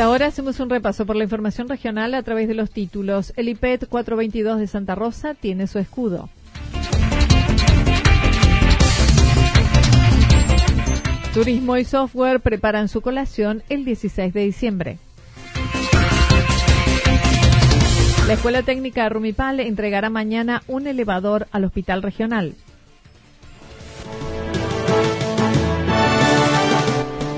Ahora hacemos un repaso por la información regional a través de los títulos. El IPET 422 de Santa Rosa tiene su escudo. Turismo y software preparan su colación el 16 de diciembre. La Escuela Técnica Rumipal entregará mañana un elevador al Hospital Regional.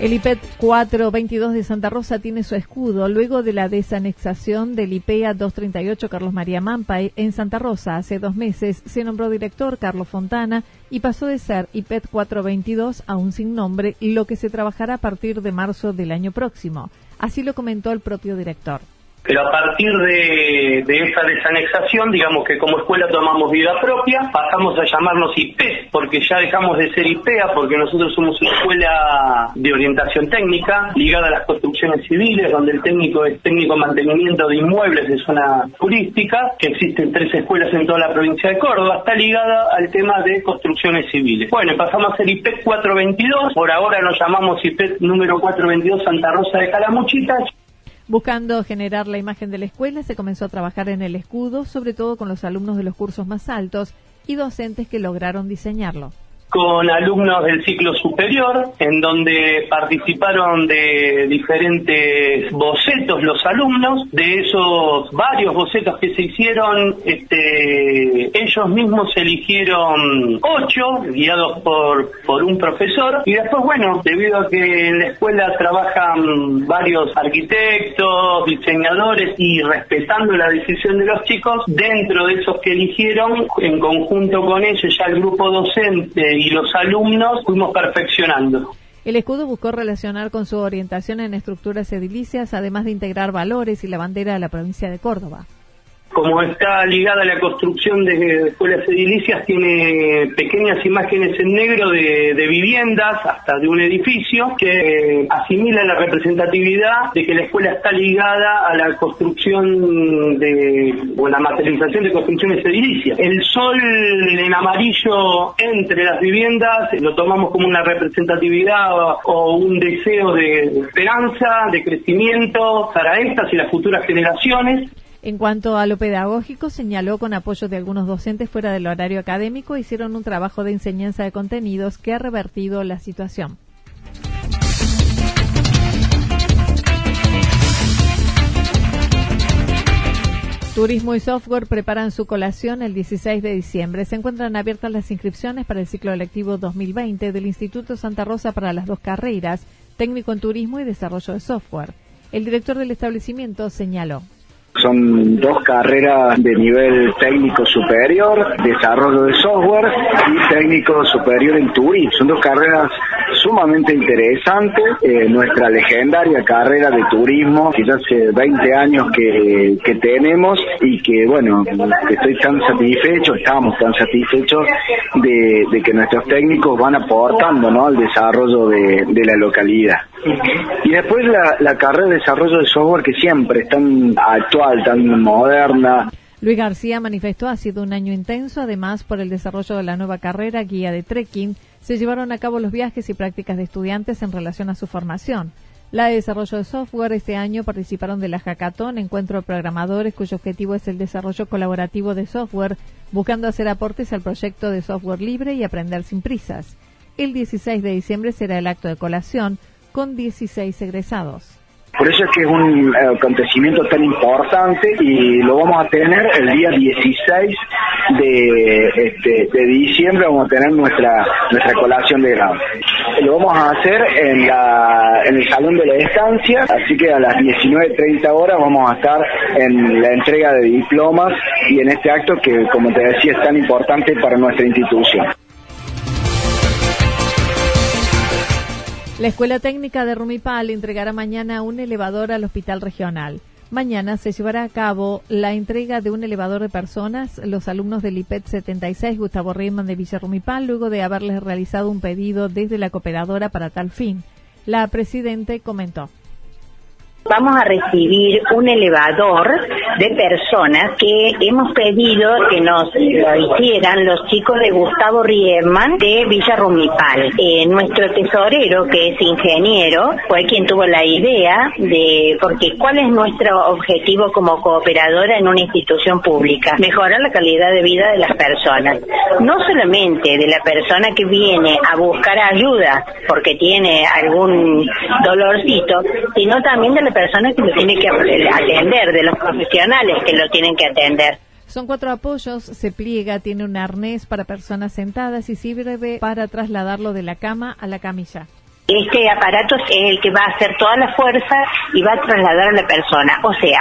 El IPET 422 de Santa Rosa tiene su escudo luego de la desanexación del IPEA 238 Carlos María Mampay en Santa Rosa. Hace dos meses se nombró director Carlos Fontana y pasó de ser IPET 422 a un sin nombre, lo que se trabajará a partir de marzo del año próximo. Así lo comentó el propio director. Pero a partir de, esa desanexación, digamos que como escuela tomamos vida propia, pasamos a llamarnos IP, porque ya dejamos de ser IPEA, porque nosotros somos una escuela de orientación técnica, ligada a las construcciones civiles, donde el técnico es técnico mantenimiento de inmuebles de zona turística, que existen tres escuelas en toda la provincia de Córdoba, está ligada al tema de construcciones civiles. Bueno, pasamos a ser IP 422, por ahora nos llamamos IP número 422 Santa Rosa de Calamuchita, Buscando generar la imagen de la escuela, se comenzó a trabajar en el escudo, sobre todo con los alumnos de los cursos más altos y docentes que lograron diseñarlo con alumnos del ciclo superior, en donde participaron de diferentes bocetos los alumnos, de esos varios bocetos que se hicieron, este, ellos mismos eligieron ocho, guiados por, por un profesor, y después, bueno, debido a que en la escuela trabajan varios arquitectos, diseñadores, y respetando la decisión de los chicos, dentro de esos que eligieron, en conjunto con ellos, ya el grupo docente y los alumnos fuimos perfeccionando. El escudo buscó relacionar con su orientación en estructuras edilicias, además de integrar valores y la bandera de la provincia de Córdoba como está ligada a la construcción de escuelas edilicias, tiene pequeñas imágenes en negro de, viviendas, hasta de un edificio, que asimila la representatividad de que la escuela está ligada a la construcción de, o la materialización de construcciones edilicias. El sol en amarillo entre las viviendas lo tomamos como una representatividad o un deseo de esperanza, de crecimiento para estas y las futuras generaciones. En cuanto a lo pedagógico, señaló con apoyo de algunos docentes fuera del horario académico, hicieron un trabajo de enseñanza de contenidos que ha revertido la situación. Turismo y Software preparan su colación el 16 de diciembre. Se encuentran abiertas las inscripciones para el ciclo electivo 2020 del Instituto Santa Rosa para las dos carreras, técnico en turismo y desarrollo de software. El director del establecimiento señaló. Son dos carreras de nivel técnico superior, desarrollo de software y técnico superior en turismo. Son dos carreras sumamente interesante, eh, nuestra legendaria carrera de turismo, que hace 20 años que, que tenemos y que, bueno, estoy tan satisfecho, estamos tan satisfechos de, de que nuestros técnicos van aportando ¿no? al desarrollo de, de la localidad. Y después la, la carrera de desarrollo de software que siempre es tan actual, tan moderna, Luis García manifestó ha sido un año intenso, además por el desarrollo de la nueva carrera guía de trekking, se llevaron a cabo los viajes y prácticas de estudiantes en relación a su formación. La de desarrollo de software este año participaron de la Hackathon, encuentro de programadores cuyo objetivo es el desarrollo colaborativo de software, buscando hacer aportes al proyecto de software libre y aprender sin prisas. El 16 de diciembre será el acto de colación con 16 egresados. Por eso es que es un eh, acontecimiento tan importante y lo vamos a tener el día 16 de, este, de diciembre, vamos a tener nuestra nuestra colación de grado. Lo vamos a hacer en, la, en el salón de la estancia, así que a las 19.30 horas vamos a estar en la entrega de diplomas y en este acto que, como te decía, es tan importante para nuestra institución. La Escuela Técnica de Rumipal entregará mañana un elevador al Hospital Regional. Mañana se llevará a cabo la entrega de un elevador de personas, los alumnos del IPET 76 Gustavo Riemann de Villa Rumipal, luego de haberles realizado un pedido desde la cooperadora para tal fin. La presidente comentó vamos a recibir un elevador de personas que hemos pedido que nos lo hicieran los chicos de Gustavo Riemann de Villa Rumipal. Eh, nuestro tesorero, que es ingeniero, fue quien tuvo la idea de, porque ¿cuál es nuestro objetivo como cooperadora en una institución pública? Mejorar la calidad de vida de las personas. No solamente de la persona que viene a buscar ayuda porque tiene algún dolorcito, sino también de la persona que lo tiene que atender, de los profesionales que lo tienen que atender. Son cuatro apoyos, se pliega, tiene un arnés para personas sentadas y sirve para trasladarlo de la cama a la camilla. Este aparato es el que va a hacer toda la fuerza y va a trasladar a la persona. O sea,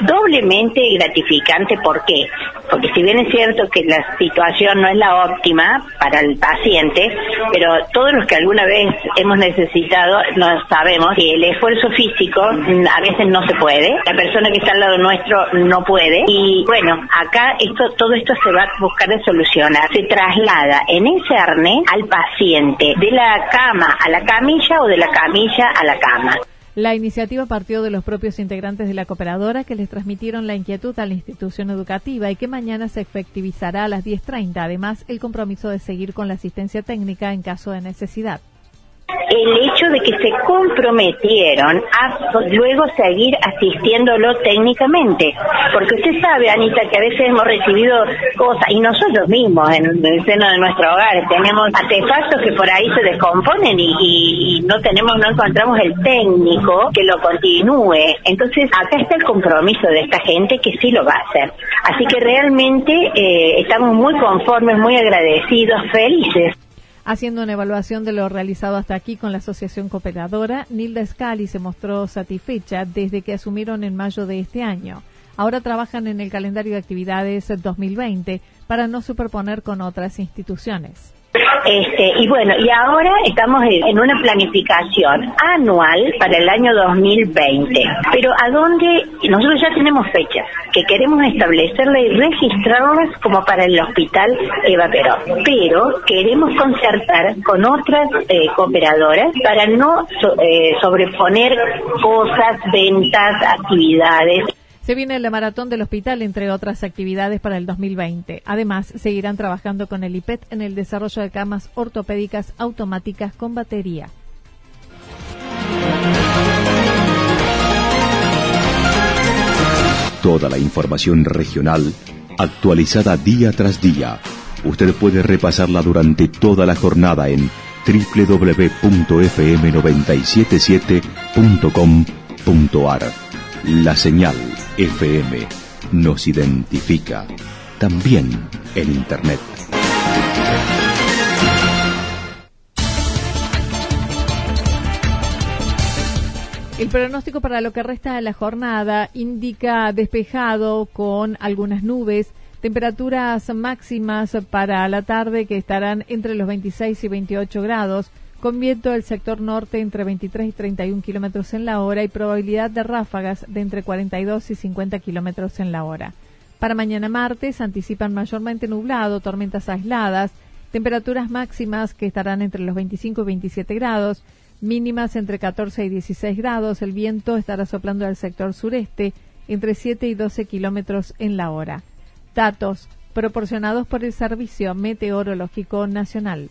doblemente gratificante. ¿Por qué? Porque si bien es cierto que la situación no es la óptima para el paciente, pero todos los que alguna vez hemos necesitado nos sabemos que el esfuerzo físico a veces no se puede. La persona que está al lado nuestro no puede. Y bueno, acá esto, todo esto se va a buscar de solucionar. Se traslada en ese arnés al paciente de la cama a la cama o de la camilla a la cama. La iniciativa partió de los propios integrantes de la cooperadora que les transmitieron la inquietud a la institución educativa y que mañana se efectivizará a las 10.30. Además, el compromiso de seguir con la asistencia técnica en caso de necesidad el hecho de que se comprometieron a luego seguir asistiéndolo técnicamente. Porque usted sabe, Anita, que a veces hemos recibido cosas, y nosotros mismos en, el seno de nuestro hogar tenemos artefactos que por ahí se descomponen y, no tenemos, no encontramos el técnico que lo continúe. Entonces, acá está el compromiso de esta gente que sí lo va a hacer. Así que realmente eh, estamos muy conformes, muy agradecidos, felices. Haciendo una evaluación de lo realizado hasta aquí con la Asociación Cooperadora, Nilda Scali se mostró satisfecha desde que asumieron en mayo de este año. Ahora trabajan en el calendario de actividades 2020 para no superponer con otras instituciones. Este, y bueno, y ahora estamos en una planificación anual para el año 2020. Pero a dónde nosotros ya tenemos fechas que queremos establecerla y registrarlas como para el hospital Eva Perón. Pero queremos concertar con otras eh, cooperadoras para no eh, sobreponer cosas, ventas, actividades. Se viene la maratón del hospital, entre otras actividades para el 2020. Además, seguirán trabajando con el IPET en el desarrollo de camas ortopédicas automáticas con batería. Toda la información regional actualizada día tras día. Usted puede repasarla durante toda la jornada en www.fm977.com.ar. La señal FM nos identifica también en Internet. El pronóstico para lo que resta de la jornada indica despejado con algunas nubes, temperaturas máximas para la tarde que estarán entre los 26 y 28 grados, con viento del sector norte entre 23 y 31 kilómetros en la hora y probabilidad de ráfagas de entre 42 y 50 kilómetros en la hora. Para mañana martes anticipan mayormente nublado, tormentas aisladas, temperaturas máximas que estarán entre los 25 y 27 grados, mínimas entre 14 y 16 grados. El viento estará soplando al sector sureste entre 7 y 12 kilómetros en la hora. Datos proporcionados por el Servicio Meteorológico Nacional.